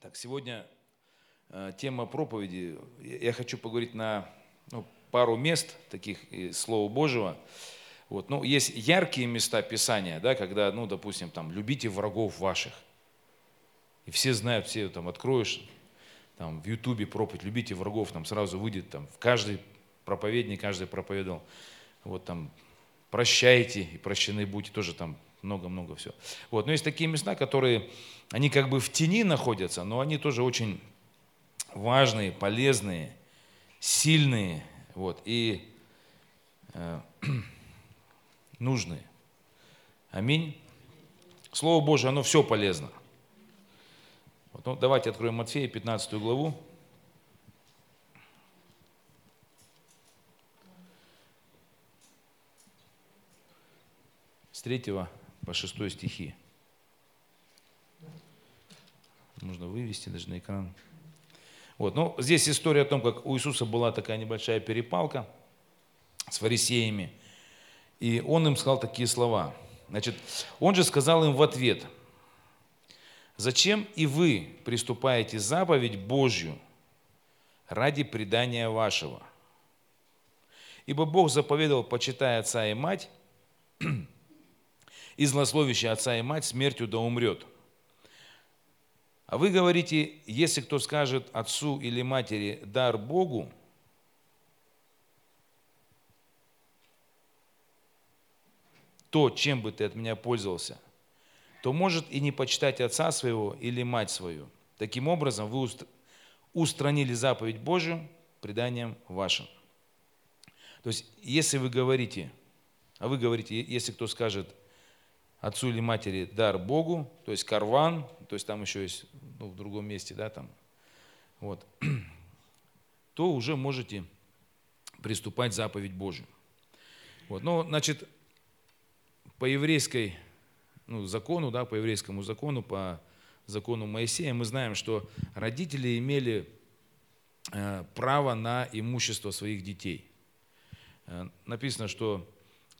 Так, сегодня э, тема проповеди. Я хочу поговорить на ну, пару мест таких из Слова Божьего. Вот. Ну, есть яркие места Писания, да, когда, ну, допустим, там, любите врагов ваших. И все знают, все там откроешь, там, в Ютубе проповедь, любите врагов, там сразу выйдет, там, в каждый проповедник, каждый проповедовал. Вот там, прощайте и прощены будьте, тоже там много-много все. Вот. Но есть такие места, которые, они как бы в тени находятся, но они тоже очень важные, полезные, сильные, вот, и э, нужные. Аминь. Слово Божие, оно все полезно. Вот, ну, давайте откроем Матфея, 15 главу. С третьего по 6 стихи. Можно вывести даже на экран. Вот, ну, здесь история о том, как у Иисуса была такая небольшая перепалка с фарисеями. И он им сказал такие слова. Значит, он же сказал им в ответ, «Зачем и вы приступаете заповедь Божью ради предания вашего? Ибо Бог заповедовал, почитая отца и мать, и злословящий отца и мать смертью да умрет. А вы говорите, если кто скажет отцу или матери дар Богу, то, чем бы ты от меня пользовался, то может и не почитать отца своего или мать свою. Таким образом, вы устранили заповедь Божию преданием вашим. То есть, если вы говорите, а вы говорите, если кто скажет отцу или матери дар Богу, то есть карван, то есть там еще есть ну, в другом месте, да, там, вот, то уже можете приступать заповедь Божию. Вот, ну, значит, по еврейской ну, закону, да, по еврейскому закону, по закону Моисея, мы знаем, что родители имели э, право на имущество своих детей. Э, написано, что,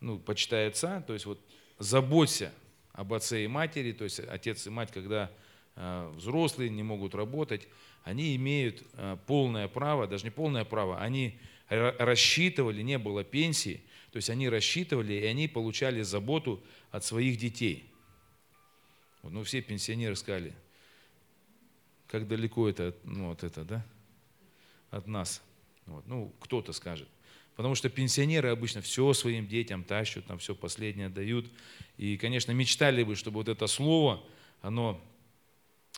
ну, почитай отца, то есть вот заботься об отце и матери, то есть отец и мать, когда э, взрослые не могут работать, они имеют э, полное право, даже не полное право, они рассчитывали, не было пенсии, то есть они рассчитывали и они получали заботу от своих детей. Ну, все пенсионеры сказали, как далеко это, ну, вот это, да, от нас. Вот. Ну, кто-то скажет. Потому что пенсионеры обычно все своим детям тащат, там все последнее дают. И, конечно, мечтали бы, чтобы вот это слово, оно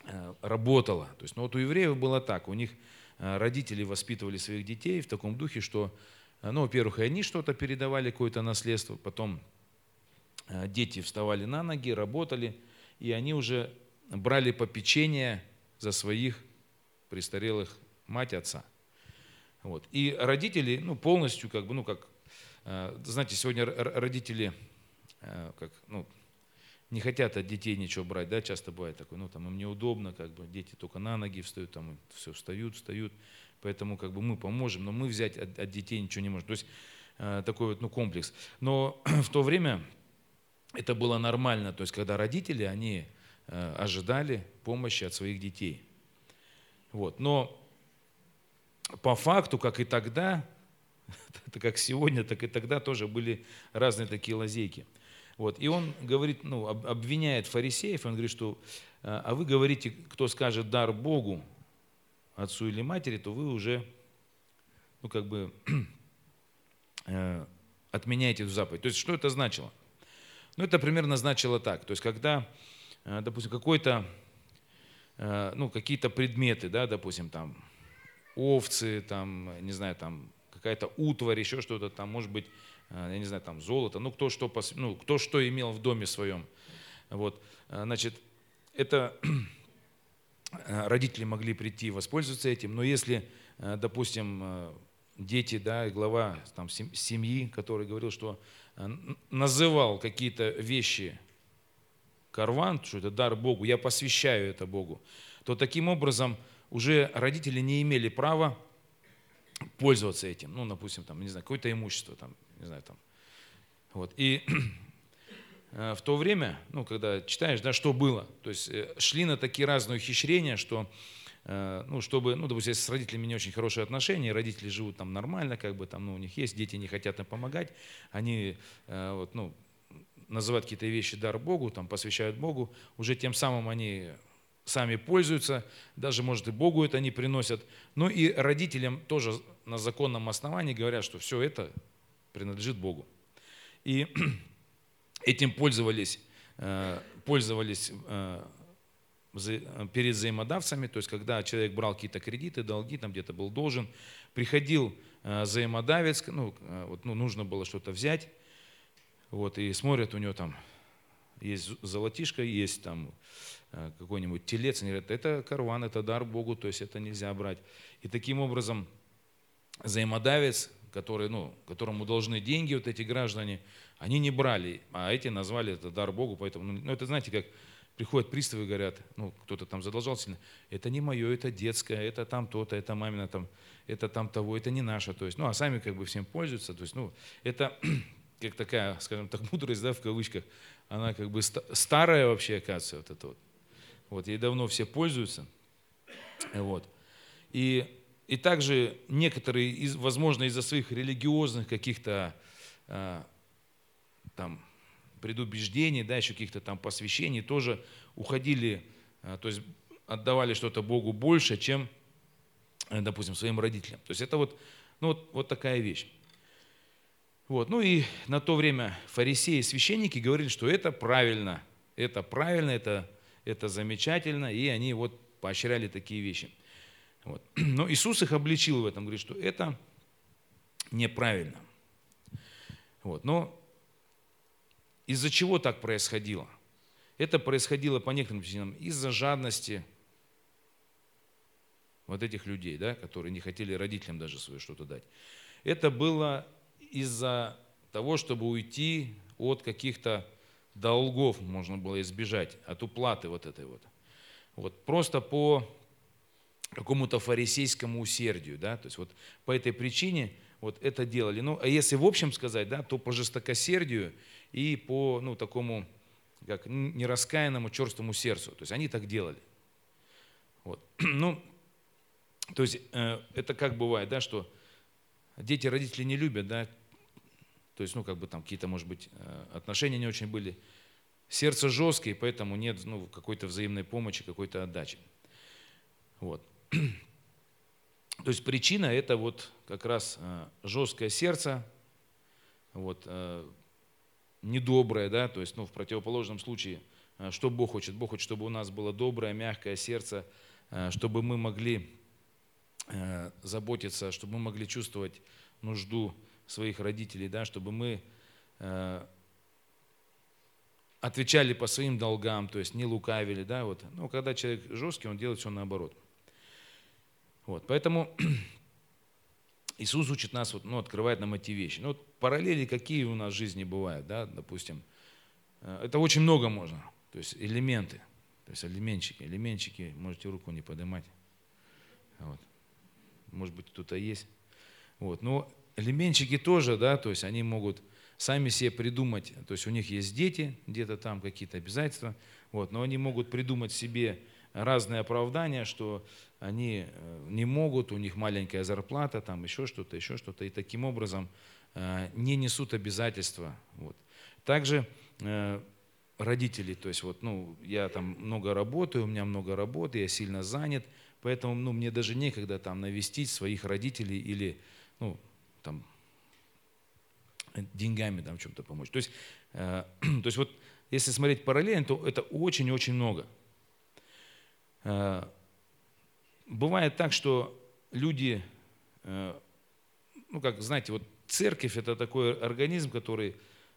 э, работало. То есть, ну вот у евреев было так, у них э, родители воспитывали своих детей в таком духе, что, э, ну, во-первых, и они что-то передавали, какое-то наследство, потом дети вставали на ноги, работали, и они уже брали попечение за своих престарелых мать, отца. Вот. И родители ну, полностью, как бы, ну, как, э, знаете, сегодня родители э, как, ну, не хотят от детей ничего брать, да, часто бывает такое, ну, там им неудобно, как бы, дети только на ноги встают, там, все встают, встают, поэтому, как бы, мы поможем, но мы взять от, от детей ничего не можем. То есть, э, такой вот, ну, комплекс. Но в то время это было нормально, то есть, когда родители, они ожидали помощи от своих детей. Вот. Но по факту, как и тогда, как сегодня, так и тогда тоже были разные такие лазейки. Вот. И он говорит, ну, обвиняет фарисеев, он говорит, что а, а вы говорите, кто скажет дар Богу, отцу или матери, то вы уже, ну, как бы, э, отменяете эту заповедь. То есть, что это значило? Ну, это примерно значило так. То есть, когда, э, допустим, какой-то, э, ну, какие-то предметы, да, допустим, там, овцы, там, не знаю, там какая-то утварь, еще что-то, там, может быть, э, я не знаю, там золото, ну кто что, ну, кто что имел в доме своем. Вот, э, значит, это э, родители могли прийти и воспользоваться этим, но если, допустим, дети, да, глава там, семьи, который говорил, что называл какие-то вещи карван, что это дар Богу, я посвящаю это Богу, то таким образом уже родители не имели права пользоваться этим. Ну, допустим, там, не знаю, какое-то имущество, там, не знаю, там. Вот. И в то время, ну, когда читаешь, да, что было, то есть шли на такие разные ухищрения, что ну, чтобы, ну, допустим, если с родителями не очень хорошие отношения, родители живут там нормально, как бы там, ну, у них есть, дети не хотят им помогать, они, вот, ну, называют какие-то вещи дар Богу, там, посвящают Богу, уже тем самым они сами пользуются, даже, может, и Богу это не приносят. Но и родителям тоже на законном основании говорят, что все это принадлежит Богу. И этим пользовались, э, пользовались э, перед взаимодавцами, то есть когда человек брал какие-то кредиты, долги, там где-то был должен, приходил э, взаимодавец, ну, вот, ну, нужно было что-то взять, вот, и смотрят, у него там есть золотишко, есть там э, какой-нибудь телец, они говорят, это карван, это дар Богу, то есть это нельзя брать. И таким образом взаимодавец, который, ну, которому должны деньги вот эти граждане, они не брали, а эти назвали это дар Богу, поэтому, ну, ну это знаете, как приходят приставы и говорят, ну, кто-то там задолжал сильно, это не мое, это детское, это там то-то, это мамина там, это там того, это не наше, то есть, ну, а сами как бы всем пользуются, то есть, ну, это как такая, скажем так, мудрость, да, в кавычках, она как бы старая вообще, оказывается, вот это вот. Вот, ей давно все пользуются. Вот. И, и также некоторые, из, возможно, из-за своих религиозных каких-то а, там предубеждений, да, еще каких-то там посвящений, тоже уходили, а, то есть отдавали что-то Богу больше, чем, допустим, своим родителям. То есть это вот, ну вот, вот такая вещь. Вот. Ну и на то время фарисеи и священники говорили, что это правильно, это правильно, это, это замечательно, и они вот поощряли такие вещи. Вот. Но Иисус их обличил в этом, говорит, что это неправильно. Вот. Но из-за чего так происходило? Это происходило по некоторым причинам из-за жадности вот этих людей, да, которые не хотели родителям даже свое что-то дать. Это было из-за того, чтобы уйти от каких-то долгов, можно было избежать, от уплаты вот этой вот. Вот просто по какому-то фарисейскому усердию, да, то есть вот по этой причине вот это делали. Ну, а если в общем сказать, да, то по жестокосердию и по, ну, такому, как нераскаянному черстому сердцу. То есть они так делали. Вот. Ну, то есть э, это как бывает, да, что дети родители не любят, да, то есть, ну, как бы там какие-то, может быть, э, отношения не очень были. Сердце жесткое, поэтому нет ну, какой-то взаимной помощи, какой-то отдачи. Вот. То есть причина это вот как раз э, жесткое сердце, вот, э, недоброе, да, то есть, ну, в противоположном случае, что Бог хочет? Бог хочет, чтобы у нас было доброе, мягкое сердце, чтобы мы могли заботиться, чтобы мы могли чувствовать нужду своих родителей, да, чтобы мы э, отвечали по своим долгам, то есть не лукавили, да, вот. Но когда человек жесткий, он делает все наоборот. Вот, поэтому Иисус учит нас, вот, ну, открывает нам эти вещи. Ну, вот параллели какие у нас в жизни бывают, да, допустим. Э, это очень много можно, то есть элементы, то есть элементчики, элементчики, можете руку не поднимать. Вот. Может быть, кто-то есть. Вот. Но элементчики тоже, да, то есть они могут сами себе придумать, то есть у них есть дети, где-то там какие-то обязательства, вот, но они могут придумать себе разные оправдания, что они э, не могут, у них маленькая зарплата, там еще что-то, еще что-то, и таким образом э, не несут обязательства. Вот. Также э, родители, то есть вот, ну, я там много работаю, у меня много работы, я сильно занят, поэтому, ну, мне даже некогда там навестить своих родителей или, ну, там, деньгами там, чем-то помочь. То есть, э, то есть вот если смотреть параллельно, то это очень-очень много. Э, бывает так, что люди, э, ну как, знаете, вот церковь это такой организм, который,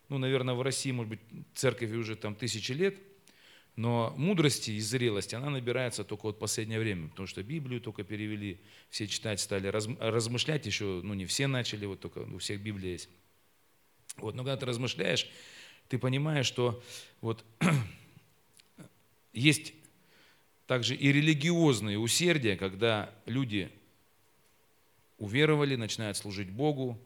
ну, наверное, в России, может быть, церковь уже там тысячи лет – но мудрости и зрелости, она набирается только вот в последнее время, потому что Библию только перевели, все читать стали, размышлять еще, ну не все начали, вот только у всех Библия есть. Вот, но когда ты размышляешь, ты понимаешь, что вот есть также и религиозные усердия, когда люди уверовали, начинают служить Богу,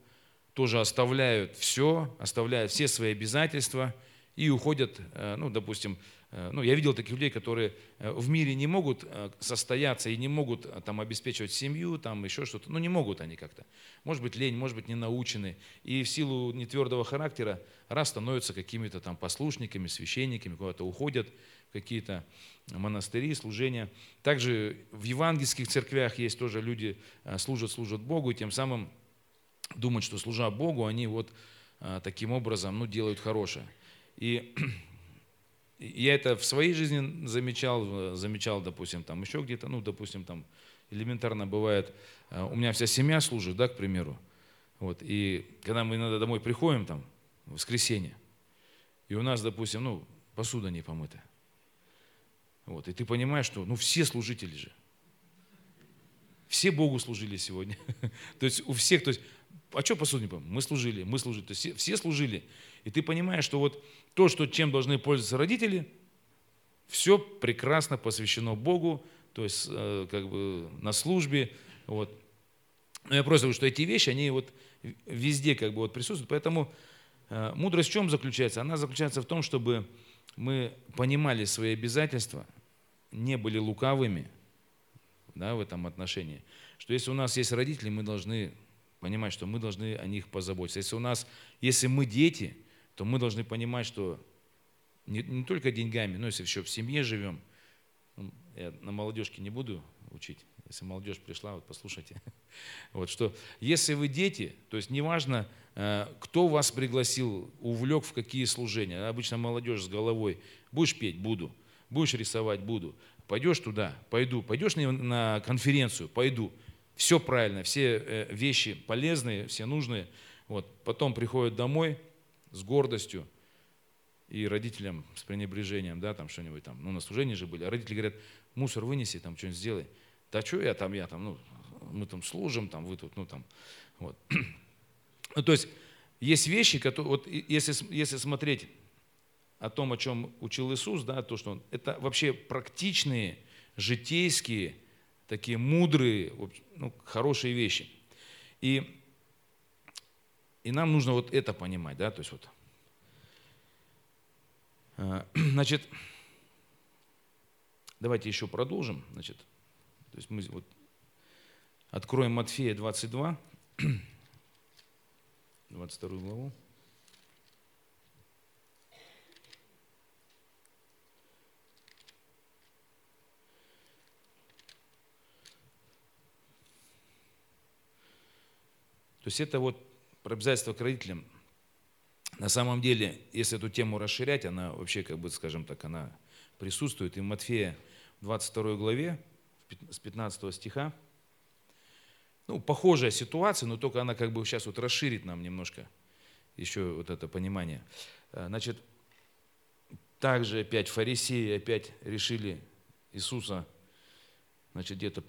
тоже оставляют все, оставляют все свои обязательства – и уходят, э, ну, допустим, ну, я видел таких людей, которые э, в мире не могут состояться и не могут там обеспечивать семью, там еще что-то, ну, не могут они как-то. Может быть, лень, может быть, не научены. И в силу нетвердого характера раз становятся какими-то там послушниками, священниками, куда-то уходят какие-то монастыри, служения. Также в евангельских церквях есть тоже люди, служат, служат Богу, и тем самым думают, что служа Богу, они вот таким образом ну, делают хорошее. И я это в своей жизни замечал, замечал, допустим, там еще где-то, ну, допустим, там элементарно бывает, э, у меня вся семья служит, да, к примеру, вот, и когда мы иногда домой приходим, там, в воскресенье, и у нас, допустим, ну, посуда не помыта, вот, и ты понимаешь, что, ну, все служители же, все Богу служили сегодня. то есть у всех, то есть, а что посуду не помню? Мы служили, мы служили, то есть все служили. И ты понимаешь, что вот то, что, чем должны пользоваться родители, все прекрасно посвящено Богу, то есть э, как бы на службе. Вот. Но я просто говорю, что эти вещи, они вот везде как бы вот присутствуют. Поэтому э, мудрость в чем заключается? Она заключается в том, чтобы мы понимали свои обязательства, не были лукавыми да, в этом отношении. Что если у нас есть родители, мы должны понимать, что мы должны о них позаботиться. Если у нас, если мы дети, то мы должны понимать, что не, не только деньгами, но если еще в семье живем, ну, я на молодежке не буду учить, если молодежь пришла, вот послушайте, вот что если вы дети, то есть неважно, э, кто вас пригласил, увлек в какие служения, обычно молодежь с головой, будешь петь, буду, будешь рисовать, буду, пойдешь туда, пойду, пойдешь на конференцию, пойду, все правильно, все э, вещи полезные, все нужные, вот, потом приходят домой, с гордостью и родителям с пренебрежением, да, там что-нибудь там, ну, на служении же были, а родители говорят, мусор вынеси, там что-нибудь сделай. Да что я там, я там, ну, мы там служим, там, вы тут, ну, там, вот. Ну, то есть, есть вещи, которые, вот если, если смотреть о том, о чем учил Иисус, да, то, что он, это вообще практичные, житейские, такие мудрые, ну, хорошие вещи. И и нам нужно вот это понимать, да, то есть вот. Э, значит, давайте еще продолжим, значит, то есть мы вот откроем Матфея 22, 22 главу. То есть это вот про обязательства к родителям. На самом деле, если эту тему расширять, она вообще, как бы, скажем так, она присутствует. И в Матфея 22 главе, с 15 стиха, ну, похожая ситуация, но только она как бы сейчас вот расширит нам немножко еще вот это понимание. Э, значит, также опять фарисеи опять решили Иисуса, значит, где-то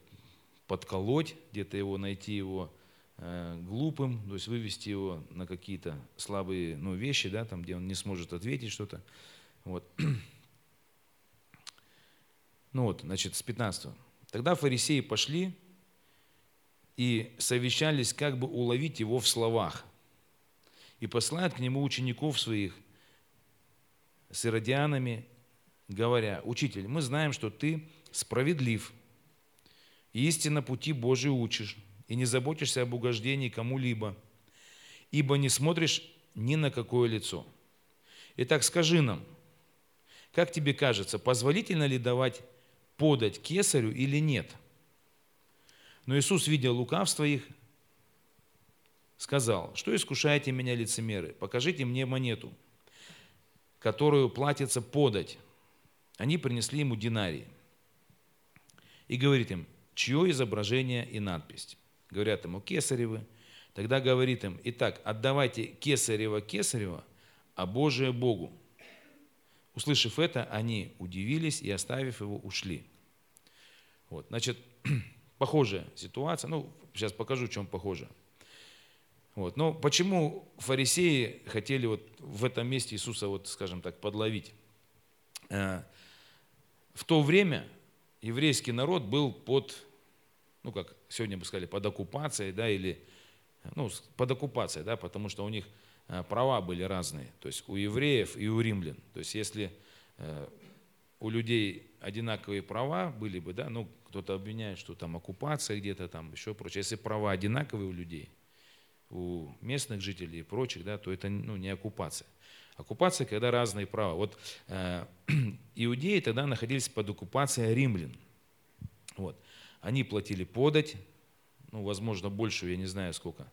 подколоть, где-то его найти его глупым, то есть вывести его на какие-то слабые ну, вещи, да, там, где он не сможет ответить что-то. Вот. Ну вот, значит, с 15. Тогда фарисеи пошли и совещались, как бы уловить его в словах. И посылают к нему учеников своих с иродианами, говоря, «Учитель, мы знаем, что ты справедлив, истинно пути Божий учишь, и не заботишься об угождении кому-либо, ибо не смотришь ни на какое лицо. Итак, скажи нам, как тебе кажется, позволительно ли давать подать кесарю или нет? Но Иисус, видя лукавство их, сказал, что искушаете меня, лицемеры? Покажите мне монету, которую платится подать. Они принесли ему динарии. И говорит им, чье изображение и надпись говорят ему Кесаревы, тогда говорит им, итак, отдавайте Кесарева Кесарева, а Божие Богу. Услышав это, они удивились и, оставив его, ушли. Вот, значит, похожая ситуация. Ну, сейчас покажу, в чем похоже. Вот. Но почему фарисеи хотели вот в этом месте Иисуса, вот, скажем так, подловить? Э, в то время еврейский народ был под ну, как сегодня бы сказали, под оккупацией, да, или, ну, под оккупацией, да, потому что у них э, права были разные, то есть у евреев и у римлян. То есть если э, у людей одинаковые права были бы, да, ну, кто-то обвиняет, что там оккупация где-то там, еще прочее. Если права одинаковые у людей, у местных жителей и прочих, да, то это ну, не оккупация. Оккупация, когда разные права. Вот э, иудеи тогда находились под оккупацией римлян. Вот. Они платили подать, ну, возможно, большую, я не знаю сколько.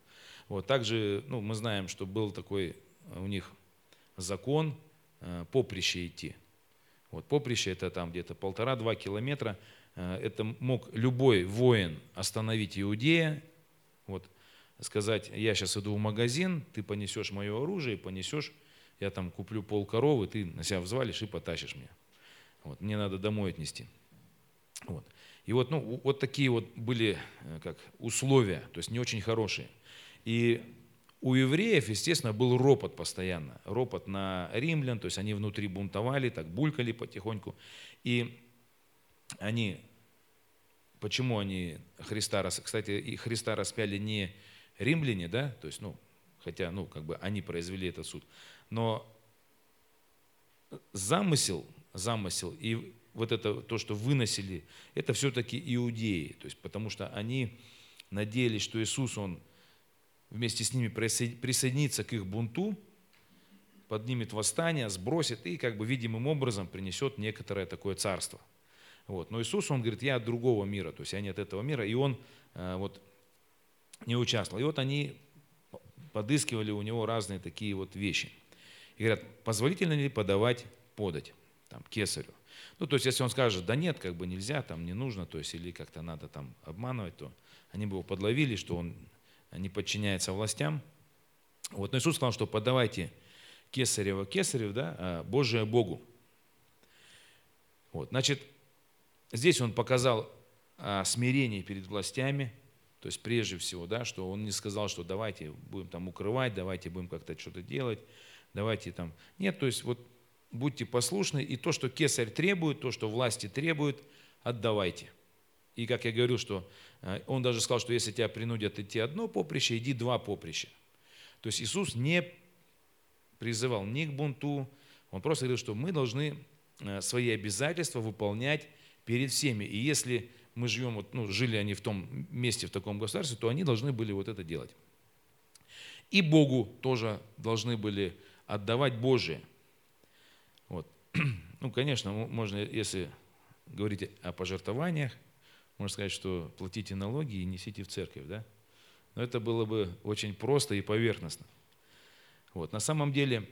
Вот. Также ну, мы знаем, что был такой у них закон э, поприще идти. Вот поприще это там где-то полтора-два километра. Э, это мог любой воин остановить иудея, вот, сказать, я сейчас иду в магазин, ты понесешь мое оружие, понесешь я там куплю пол коровы, ты на себя взвалишь и потащишь мне. Вот, мне надо домой отнести. Вот. И вот, ну, вот такие вот были э, как, условия, то есть не очень хорошие. И у евреев, естественно, был ропот постоянно. Ропот на римлян, то есть они внутри бунтовали, так булькали потихоньку. И они, почему они Христа, кстати, и Христа распяли не римляне, да, то есть, ну, хотя, ну, как бы они произвели этот суд, но замысел, замысел и вот это то, что выносили, это все-таки иудеи. То есть, потому что они надеялись, что Иисус, Он вместе с ними присоединится к их бунту, поднимет восстание, сбросит и как бы видимым образом принесет некоторое такое царство. Вот. Но Иисус, Он говорит, я от другого мира, то есть я не от этого мира, и Он э, вот не участвовал. И вот они подыскивали у него разные такие вот вещи – и говорят, позволительно ли подавать подать там, кесарю? Ну, то есть, если он скажет, да нет, как бы нельзя, там не нужно, то есть, или как-то надо там обманывать, то они бы его подловили, что он не подчиняется властям. Вот, но Иисус сказал, что подавайте кесарева кесарев, да, а Божие Богу. Вот, значит, здесь он показал а, смирение перед властями, то есть прежде всего, да, что он не сказал, что давайте будем там укрывать, давайте будем как-то что-то делать, давайте там. Нет, то есть вот будьте послушны, и то, что кесарь требует, то, что власти требуют, отдавайте. И как я говорил, что э, он даже сказал, что если тебя принудят идти одно поприще, иди два поприща. То есть Иисус не призывал ни к бунту, он просто говорил, что мы должны э, свои обязательства выполнять перед всеми. И если мы живем, вот, ну, жили они в том месте, в таком государстве, то они должны были вот это делать. И Богу тоже должны были отдавать Божие. Ну, конечно, можно, если говорить о пожертвованиях, можно сказать, что платите налоги и несите в церковь, да? Но это было бы очень просто и поверхностно. Вот. На самом деле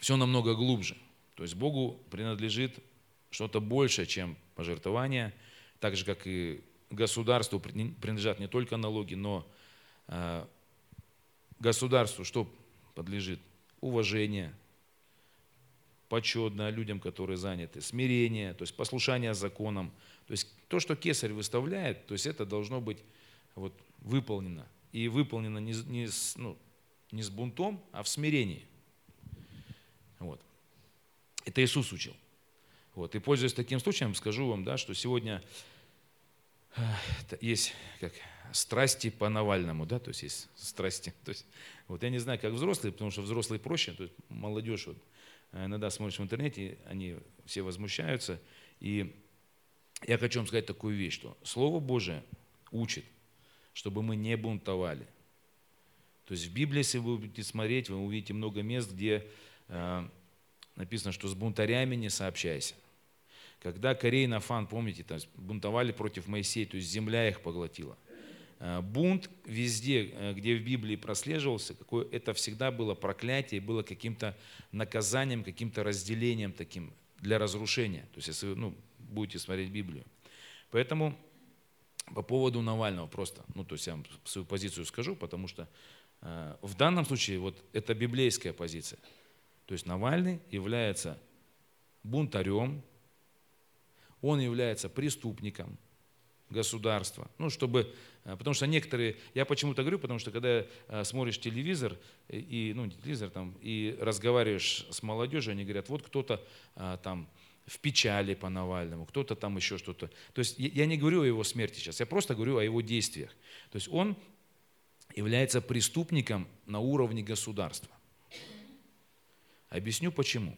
все намного глубже. То есть Богу принадлежит что-то большее, чем пожертвования, так же, как и государству принадлежат не только налоги, но э, государству что подлежит? уважение, почетно людям, которые заняты, смирение, то есть послушание законам. То есть то, что кесарь выставляет, то есть это должно быть вот, выполнено. И выполнено не, не, с, ну, не с бунтом, а в смирении. Вот. Это Иисус учил. Вот. И пользуясь таким случаем, скажу вам, да, что сегодня есть как страсти по Навальному, да, то есть есть страсти. То есть, вот я не знаю, как взрослые, потому что взрослые проще, то есть молодежь, вот, иногда смотришь в интернете, они все возмущаются. И я хочу вам сказать такую вещь, что Слово Божие учит, чтобы мы не бунтовали. То есть в Библии, если вы будете смотреть, вы увидите много мест, где э, написано, что с бунтарями не сообщайся. Когда Корей и Нафан, помните, там, бунтовали против Моисея, то есть земля их поглотила. Э, бунт везде, э, где в Библии прослеживался, какое это всегда было проклятие, было каким-то наказанием, каким-то разделением таким для разрушения. То есть, если вы ну, будете смотреть Библию. Поэтому по поводу Навального просто, ну, то есть я вам свою позицию скажу, потому что э, в данном случае вот это библейская позиция. То есть Навальный является бунтарем, он является преступником государства. Ну, чтобы а, потому что некоторые, я почему-то говорю, потому что когда а, смотришь телевизор, э, и, ну, телевизор там, и разговариваешь с молодежью, они говорят, вот кто-то там в печали по Навальному, кто-то там еще что-то. То есть я не говорю о его смерти сейчас, я просто говорю о его действиях. То есть он является преступником на уровне государства. Объясню почему.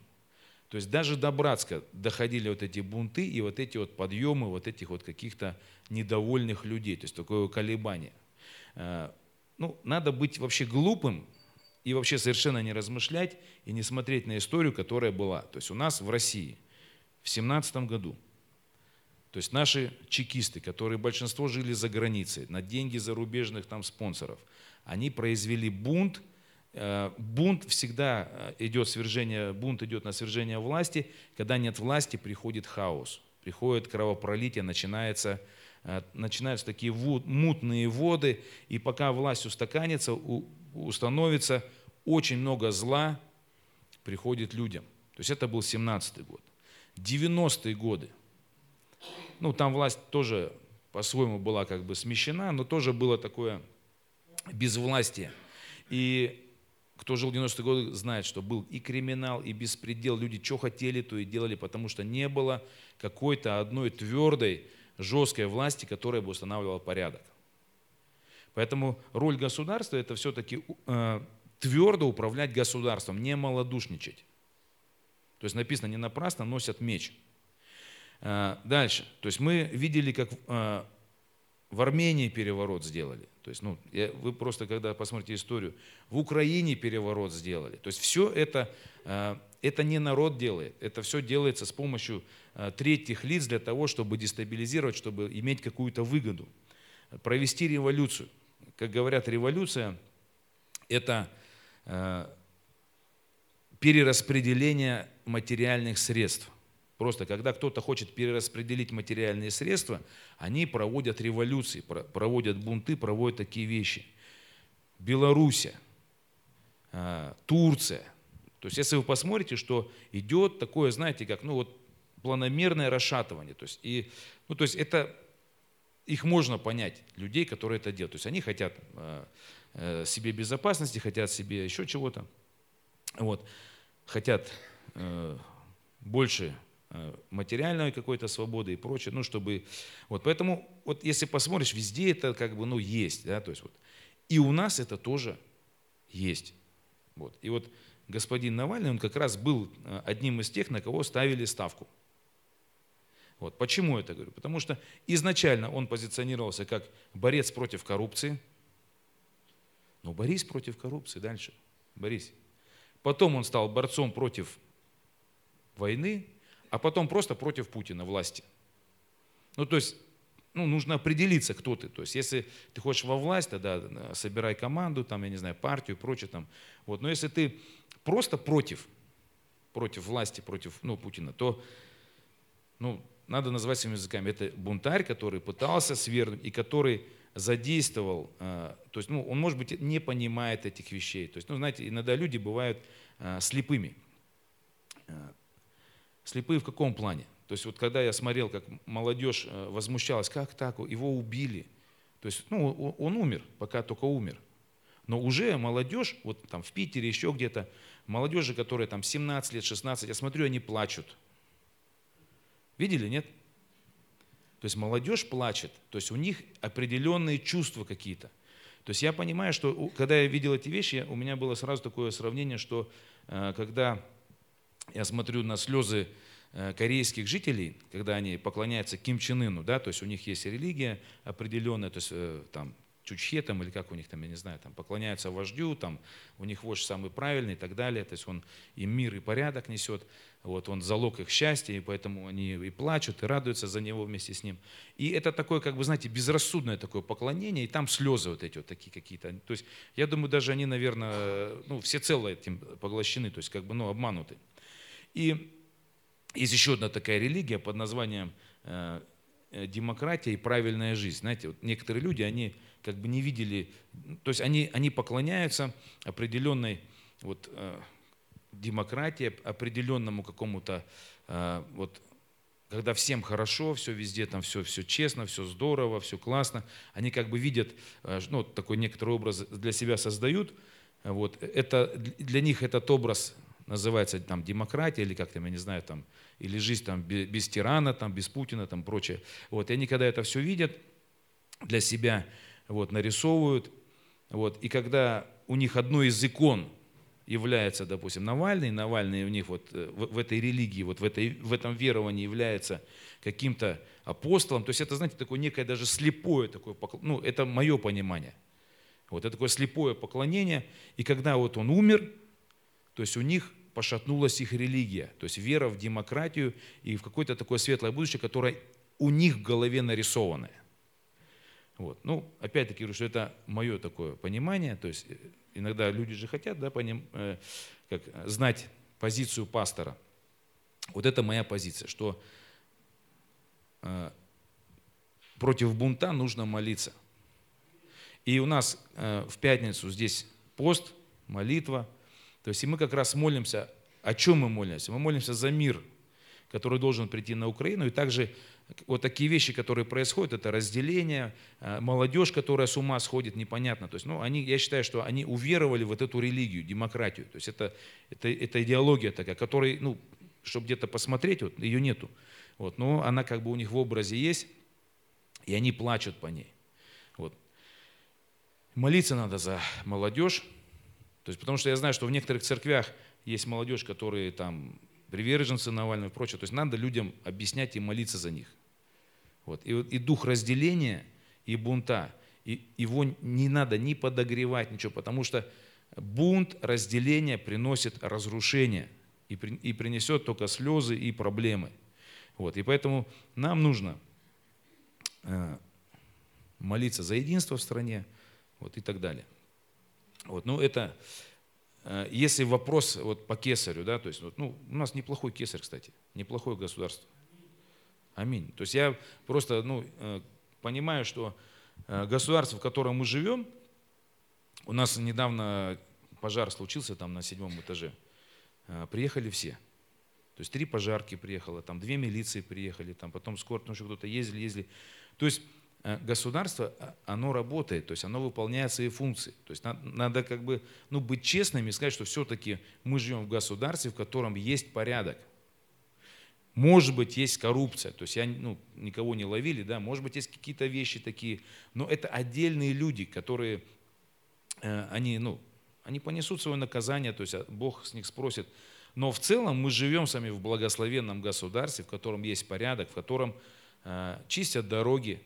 То есть даже до Братска доходили вот эти бунты и вот эти вот подъемы вот этих вот каких-то недовольных людей, то есть такое колебание. Э, ну, надо быть вообще глупым и вообще совершенно не размышлять и не смотреть на историю, которая была. То есть у нас в России в 17 году, то есть наши чекисты, которые большинство жили за границей, на деньги зарубежных там спонсоров, они произвели бунт, бунт всегда э, идет свержение, бунт идет на свержение власти. Когда нет власти, приходит хаос, приходит кровопролитие, начинается, э, начинаются такие мутные воды, и пока власть устаканится, установится, очень много зла приходит людям. То есть это был 17-й год. 90-е годы, ну там власть тоже по-своему была как бы смещена, но тоже было такое безвластие. И кто жил в 90-е годы, знает, что был и криминал, и беспредел. Люди что хотели, то и делали, потому что не было какой-то одной твердой, жесткой власти, которая бы устанавливала порядок. Поэтому роль государства – это все-таки э, твердо управлять государством, не малодушничать. То есть написано, не напрасно носят меч. Э, дальше. То есть мы видели, как э, в Армении переворот сделали. То есть, ну, я, вы просто, когда посмотрите историю, в Украине переворот сделали. То есть все это, э, это не народ делает, это все делается с помощью э, третьих лиц для того, чтобы дестабилизировать, чтобы иметь какую-то выгоду. Провести революцию. Как говорят, революция – это э, перераспределение материальных средств. Просто когда кто-то хочет перераспределить материальные средства, они проводят революции, проводят бунты, проводят такие вещи. Белоруссия, а, Турция. То есть если вы посмотрите, что идет такое, знаете, как ну вот планомерное расшатывание. То есть, и, ну, то есть это их можно понять, людей, которые это делают. То есть они хотят а, э, себе безопасности, хотят себе еще чего-то. Вот. Хотят э, больше материальной какой-то свободы и прочее, ну, чтобы, вот, поэтому, вот, если посмотришь, везде это, как бы, ну, есть, да, то есть, вот, и у нас это тоже есть, вот, и вот господин Навальный, он как раз был э, одним из тех, на кого ставили ставку, вот, почему это говорю, потому что изначально он позиционировался как борец против коррупции, ну, Борис против коррупции, дальше, Борис, потом он стал борцом против войны, а потом просто против Путина власти. Ну, то есть, ну, нужно определиться, кто ты. То есть, если ты хочешь во власть, тогда э, собирай команду, там, я не знаю, партию и прочее. Там. Вот. Но если ты просто против, против власти, против ну, Путина, то ну, надо назвать своими языками. Это бунтарь, который пытался свергнуть и который задействовал, э, то есть, ну, он, может быть, не понимает этих вещей. То есть, ну, знаете, иногда люди бывают э, слепыми. Слепые в каком плане? То есть вот когда я смотрел, как молодежь э, возмущалась, как так, его убили. То есть, ну, он умер, пока только умер. Но уже молодежь, вот там в Питере, еще где-то, молодежи, которые там 17 лет, 16, я смотрю, они плачут. Видели, нет? То есть молодежь плачет, то есть у них определенные чувства какие-то. То есть я понимаю, что когда я видел эти вещи, у меня было сразу такое сравнение, что э, когда я смотрю на слезы э, корейских жителей, когда они поклоняются Ким Чен Ыну, да, то есть у них есть религия определенная, то есть э, там Чучхе там, или как у них там, я не знаю, там поклоняются вождю, там у них вождь самый правильный и так далее, то есть он им мир и порядок несет, вот он залог их счастья, и поэтому они и плачут, и радуются за него вместе с ним. И это такое, как бы, знаете, безрассудное такое поклонение, и там слезы вот эти вот такие какие-то. То есть я думаю, даже они, наверное, ну, все целые этим поглощены, то есть как бы, ну, обмануты. И есть еще одна такая религия под названием э, э, демократия и правильная жизнь. Знаете, вот некоторые люди, они как бы не видели, то есть они, они поклоняются определенной вот, э, демократии, определенному какому-то, вот, когда всем хорошо, все везде там все, все честно, все здорово, все классно, они как бы видят, ну, такой некоторый образ для себя создают, вот, это, для них этот образ называется там демократия или как там, я не знаю, там, или жизнь там без, тирана, там, без Путина, там, прочее. Вот, и они когда это все видят, для себя вот, нарисовывают, вот, и когда у них одно из икон является, допустим, Навальный, Навальный у них вот э, в, в этой религии, вот в, этой, в этом веровании является каким-то апостолом, то есть это, знаете, такое некое даже слепое такое, ну, это мое понимание. Вот это такое слепое поклонение, и когда вот он умер, то есть у них пошатнулась их религия, то есть вера в демократию и в какое-то такое светлое будущее, которое у них в голове нарисованное. Вот. Ну, опять-таки говорю, что это мое такое понимание, то есть э, иногда люди же хотят да, поним, э, как, знать позицию пастора. Вот это моя позиция, что э, против бунта нужно молиться. И у нас э, в пятницу здесь пост, молитва, то есть и мы как раз молимся, о чем мы молимся? Мы молимся за мир, который должен прийти на Украину, и также вот такие вещи, которые происходят, это разделение, э, молодежь, которая с ума сходит, непонятно. То есть, ну, они, я считаю, что они уверовали в вот эту религию, демократию. То есть это, это, это идеология такая, которой, ну, чтобы где-то посмотреть, вот, ее нету. Вот, но она как бы у них в образе есть, и они плачут по ней. Вот. Молиться надо за молодежь, то есть, потому что я знаю, что в некоторых церквях есть молодежь, которые там приверженцы Навального и прочее. То есть надо людям объяснять и молиться за них. Вот. И, и дух разделения и бунта, и, его не надо ни подогревать, ничего, потому что бунт, разделение приносит разрушение и, при, и принесет только слезы и проблемы. Вот. И поэтому нам нужно э, молиться за единство в стране вот, и так далее. Вот, ну, это, э, если вопрос вот по кесарю, да, то есть, ну, у нас неплохой кесарь, кстати, неплохое государство. Аминь. То есть я просто, ну, э, понимаю, что э, государство, в котором мы живем, у нас недавно пожар случился там на седьмом этаже, приехали все. То есть три пожарки приехало, там две милиции приехали, там потом скоро, потому что кто-то ездили, ездили. То есть государство, а, оно работает, то есть оно выполняет свои функции. То есть надо, надо как бы ну, быть честными и сказать, что все-таки мы живем в государстве, в котором есть порядок. Может быть, есть коррупция, то есть я, ну, никого не ловили, да, может быть, есть какие-то вещи такие, но это отдельные люди, которые, э, они, ну, они понесут свое наказание, то есть а, Бог с них спросит. Но в целом мы живем сами в благословенном государстве, в котором есть порядок, в котором э, чистят дороги,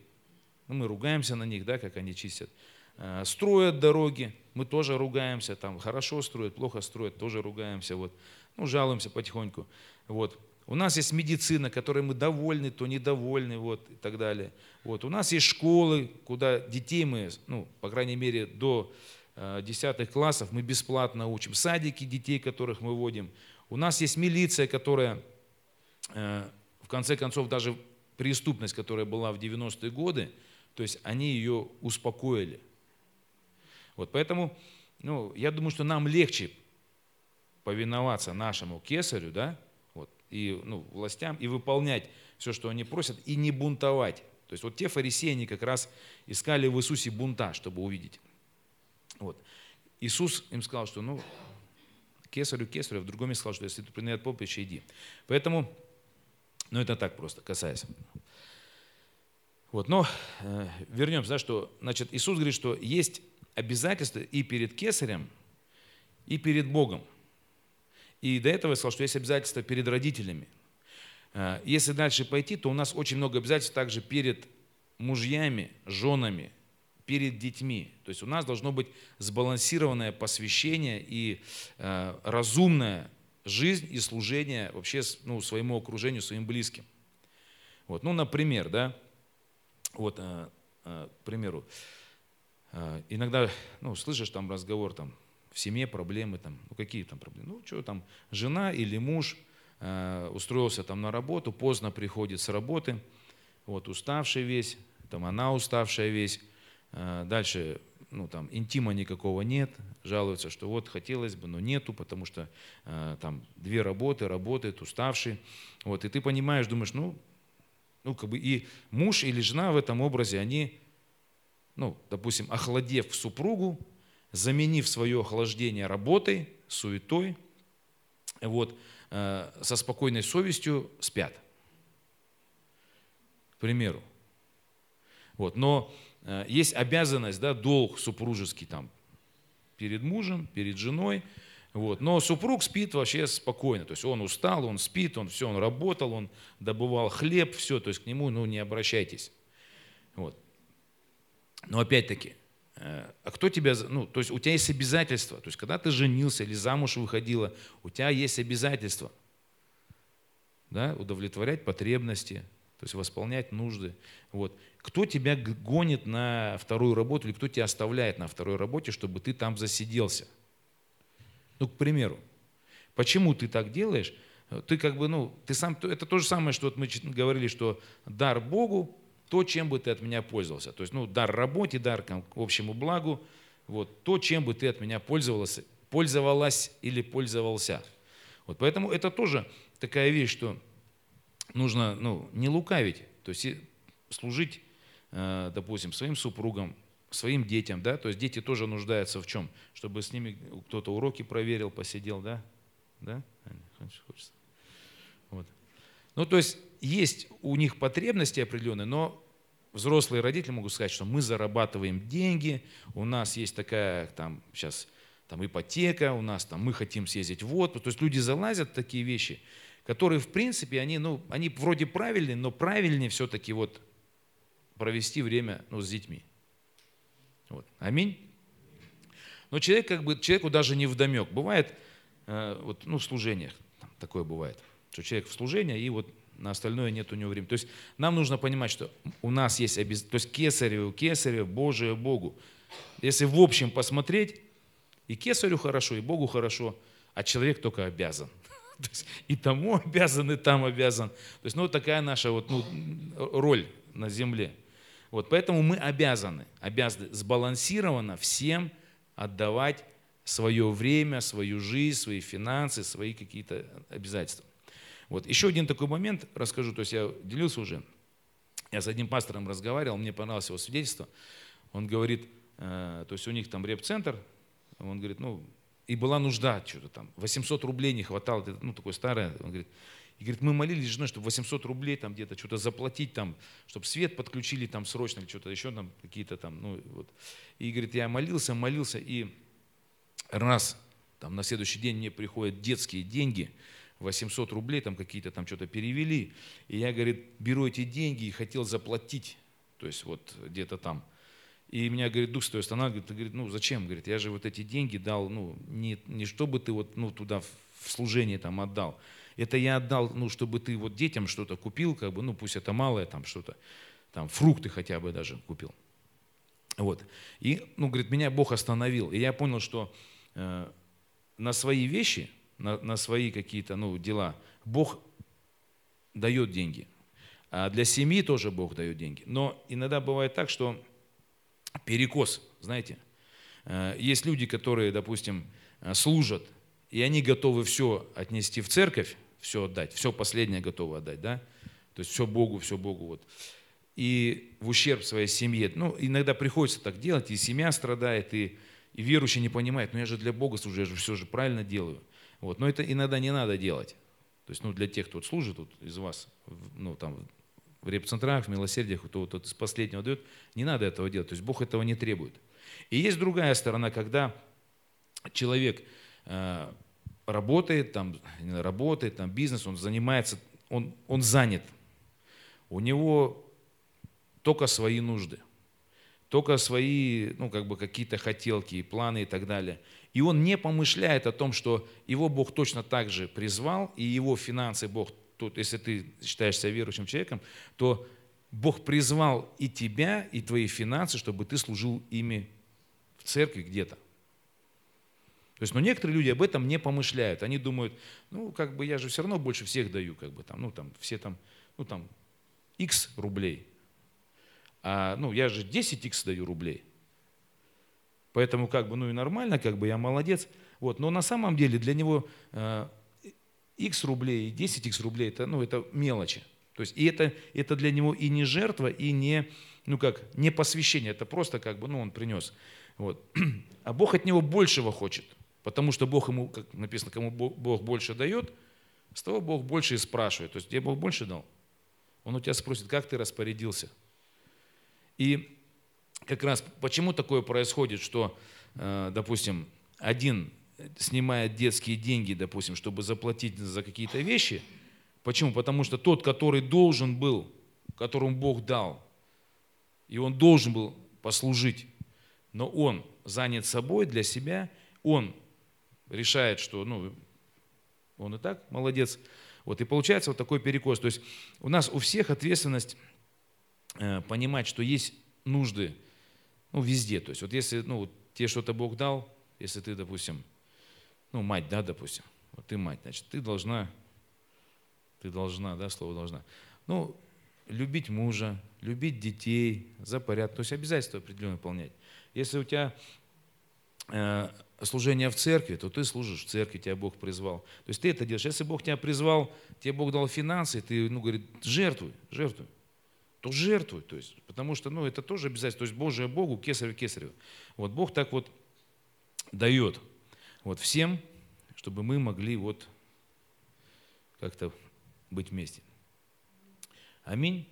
ну, мы ругаемся на них, да, как они чистят. Э, строят дороги, мы тоже ругаемся, там хорошо строят, плохо строят, тоже ругаемся, вот. ну, жалуемся потихоньку. Вот. У нас есть медицина, которой мы довольны, то недовольны, вот, и так далее. Вот. У нас есть школы, куда детей мы, ну, по крайней мере, до э, 10 классов мы бесплатно учим. Садики детей, которых мы водим. У нас есть милиция, которая, э, в конце концов, даже преступность, которая была в 90-е годы, то есть они ее успокоили. Вот поэтому, ну, я думаю, что нам легче повиноваться нашему кесарю, да, вот, и ну, властям, и выполнять все, что они просят, и не бунтовать. То есть вот те фарисеи, они как раз искали в Иисусе бунта, чтобы увидеть. Вот. Иисус им сказал, что ну, кесарю кесарю, в другом месте сказал, что если ты принят поприще, иди. Поэтому, ну это так просто, касаясь. Вот, но э, вернемся, да, что значит, Иисус говорит, что есть обязательства и перед кесарем, и перед Богом. И до этого я сказал, что есть обязательства перед родителями. Э, если дальше пойти, то у нас очень много обязательств также перед мужьями, женами, перед детьми. То есть у нас должно быть сбалансированное посвящение и э, разумная жизнь и служение вообще ну, своему окружению, своим близким. Вот, ну, например, да, вот, э, э, к примеру, э, иногда, ну, слышишь там разговор, там, в семье проблемы, там, ну, какие там проблемы? Ну, что там, жена или муж устроился там на работу, поздно приходит с работы, вот, уставший весь, там, она уставшая весь, дальше, ну, там, интима никакого нет, жалуются, что вот хотелось бы, но нету, потому что там две работы, работает, уставший, вот, и ты понимаешь, думаешь, ну, ну, как бы и муж или жена в этом образе, они, ну, допустим, охладев супругу, заменив свое охлаждение работой, суетой, вот, э, со спокойной совестью спят. К примеру. Вот, но э, есть обязанность, да, долг супружеский там перед мужем, перед женой, Вот. Но супруг спит вообще спокойно. То есть он устал, он спит, он все, он работал, он добывал хлеб, все. То есть к нему ну, не обращайтесь. Вот. Но опять-таки, э, а кто тебя, ну, то есть у тебя есть обязательства. То есть когда ты женился или замуж выходила, у тебя есть обязательства. Да, удовлетворять потребности, то есть восполнять нужды. Вот. Кто тебя гонит на вторую работу или кто тебя оставляет на второй работе, чтобы ты там засиделся? Ну, к примеру, почему ты так делаешь? Ты как бы, ну, ты сам, это то же самое, что вот мы говорили, что дар Богу, то, чем бы ты от меня пользовался. То есть, ну, дар работе, дар к общему благу, вот, то, чем бы ты от меня пользовался, пользовалась или пользовался. Вот, поэтому это тоже такая вещь, что нужно, ну, не лукавить, то есть служить, э, допустим, своим супругам, своим детям, да, то есть дети тоже нуждаются в чем? Чтобы с ними кто-то уроки проверил, посидел, да, да, хочется. Вот. Ну, то есть есть у них потребности определенные, но взрослые родители могут сказать, что мы зарабатываем деньги, у нас есть такая там сейчас там ипотека, у нас там мы хотим съездить в отпуск. То есть люди залазят в такие вещи, которые в принципе они, ну, они вроде правильные, но правильнее все-таки вот провести время ну, с детьми. Вот. Аминь. Но человек как бы, человеку даже не вдомек. Бывает, э, вот, ну, в служениях такое бывает, что человек в служении, и вот на остальное нет у него времени. То есть нам нужно понимать, что у нас есть обез... то есть кесарю, кесарю, Божие Богу. Если в общем посмотреть, и кесарю хорошо, и Богу хорошо, а человек только обязан. и тому обязан, и там обязан. То есть, ну, такая наша вот, ну, роль на земле. Вот, поэтому мы обязаны, обязаны сбалансированно всем отдавать свое время, свою жизнь, свои финансы, свои какие-то обязательства. Вот. Еще один такой момент расскажу, то есть я делился уже, я с одним пастором разговаривал, мне понравилось его свидетельство, он говорит, э, то есть у них там реп-центр, он говорит, ну, и была нужда что-то там, 800 рублей не хватало, ну, такое старое, он говорит, и говорит, мы молились с женой, чтобы 800 рублей там где-то что-то заплатить, там, чтобы свет подключили там срочно, или что-то еще там, какие-то там, ну вот. И говорит, я молился, молился, и раз там на следующий день мне приходят детские деньги, 800 рублей там какие-то там что-то перевели, и я, говорит, беру эти деньги и хотел заплатить, то есть вот где-то там. И меня, говорит, Дух Святой останавливает, говорит, ну зачем, говорит, я же вот эти деньги дал, ну не, не чтобы ты вот ну, туда в служение там отдал, это я отдал, ну, чтобы ты вот детям что-то купил, как бы, ну, пусть это малое, там что-то, там, фрукты хотя бы даже купил. Вот. И, ну, говорит, меня Бог остановил. И я понял, что э, на свои вещи, на, на свои какие-то, ну, дела Бог дает деньги. А для семьи тоже Бог дает деньги. Но иногда бывает так, что перекос, знаете. Э, есть люди, которые, допустим, э, служат, и они готовы все отнести в церковь, все отдать, все последнее готовы отдать, да? То есть все Богу, все Богу. Вот. И в ущерб своей семье. Ну, иногда приходится так делать, и семья страдает, и, и верующий не понимает, ну я же для Бога служу, я же все же правильно делаю. Вот. Но это иногда не надо делать. То есть, ну, для тех, кто вот служит вот, из вас, ну, там, в репцентрах, в милосердиях, кто вот из последнего дает, не надо этого делать. То есть Бог этого не требует. И есть другая сторона, когда человек э, работает, там, работает, там, бизнес, он занимается, он, он занят. У него только свои нужды, только свои, ну, как бы какие-то хотелки, планы и так далее. И он не помышляет о том, что его Бог точно так же призвал, и его финансы Бог, тут, если ты считаешься верующим человеком, то Бог призвал и тебя, и твои финансы, чтобы ты служил ими в церкви где-то. То есть, но некоторые люди об этом не помышляют. Они думают, ну, как бы я же все равно больше всех даю, как бы там, ну, там, все там, ну, там, x рублей. А, ну, я же 10x даю рублей. Поэтому, как бы, ну, и нормально, как бы, я молодец. Вот, но на самом деле для него э, x рублей и 10x рублей, это, ну, это мелочи. То есть, и это, это для него и не жертва, и не, ну, как, не посвящение. Это просто, как бы, ну, он принес. Вот. А Бог от него большего хочет – Потому что Бог ему, как написано, кому Бог больше дает, с того Бог больше и спрашивает. То есть тебе Бог больше дал? Он у тебя спросит, как ты распорядился? И как раз почему такое происходит, что, э, допустим, один снимает детские деньги, допустим, чтобы заплатить за какие-то вещи. Почему? Потому что тот, который должен был, которому Бог дал, и он должен был послужить, но он занят собой для себя, он решает, что ну, он и так молодец. Вот, и получается вот такой перекос. То есть у нас у всех ответственность э, понимать, что есть нужды ну, везде. То есть вот если ну, тебе что-то Бог дал, если ты, допустим, ну, мать, да, допустим, вот ты мать, значит, ты должна, ты должна, да, слово должна, ну, любить мужа, любить детей, за порядок, то есть обязательства определенно выполнять. Если у тебя э, служение в церкви, то ты служишь в церкви, тебя Бог призвал. То есть ты это делаешь. Если Бог тебя призвал, тебе Бог дал финансы, ты, ну, говорит, жертвуй, жертвуй, то жертвуй. То есть, потому что, ну, это тоже обязательство. То есть Божие Богу, кесарю кесарю. Вот Бог так вот дает вот всем, чтобы мы могли вот как-то быть вместе. Аминь.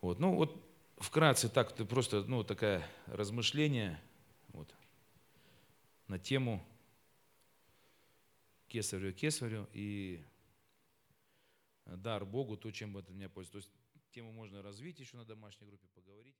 Вот, ну вот вкратце так, просто ну, такое размышление на тему кесарю кесарю и дар Богу, то, чем это меня пользуется. То есть тему можно развить еще на домашней группе, поговорить.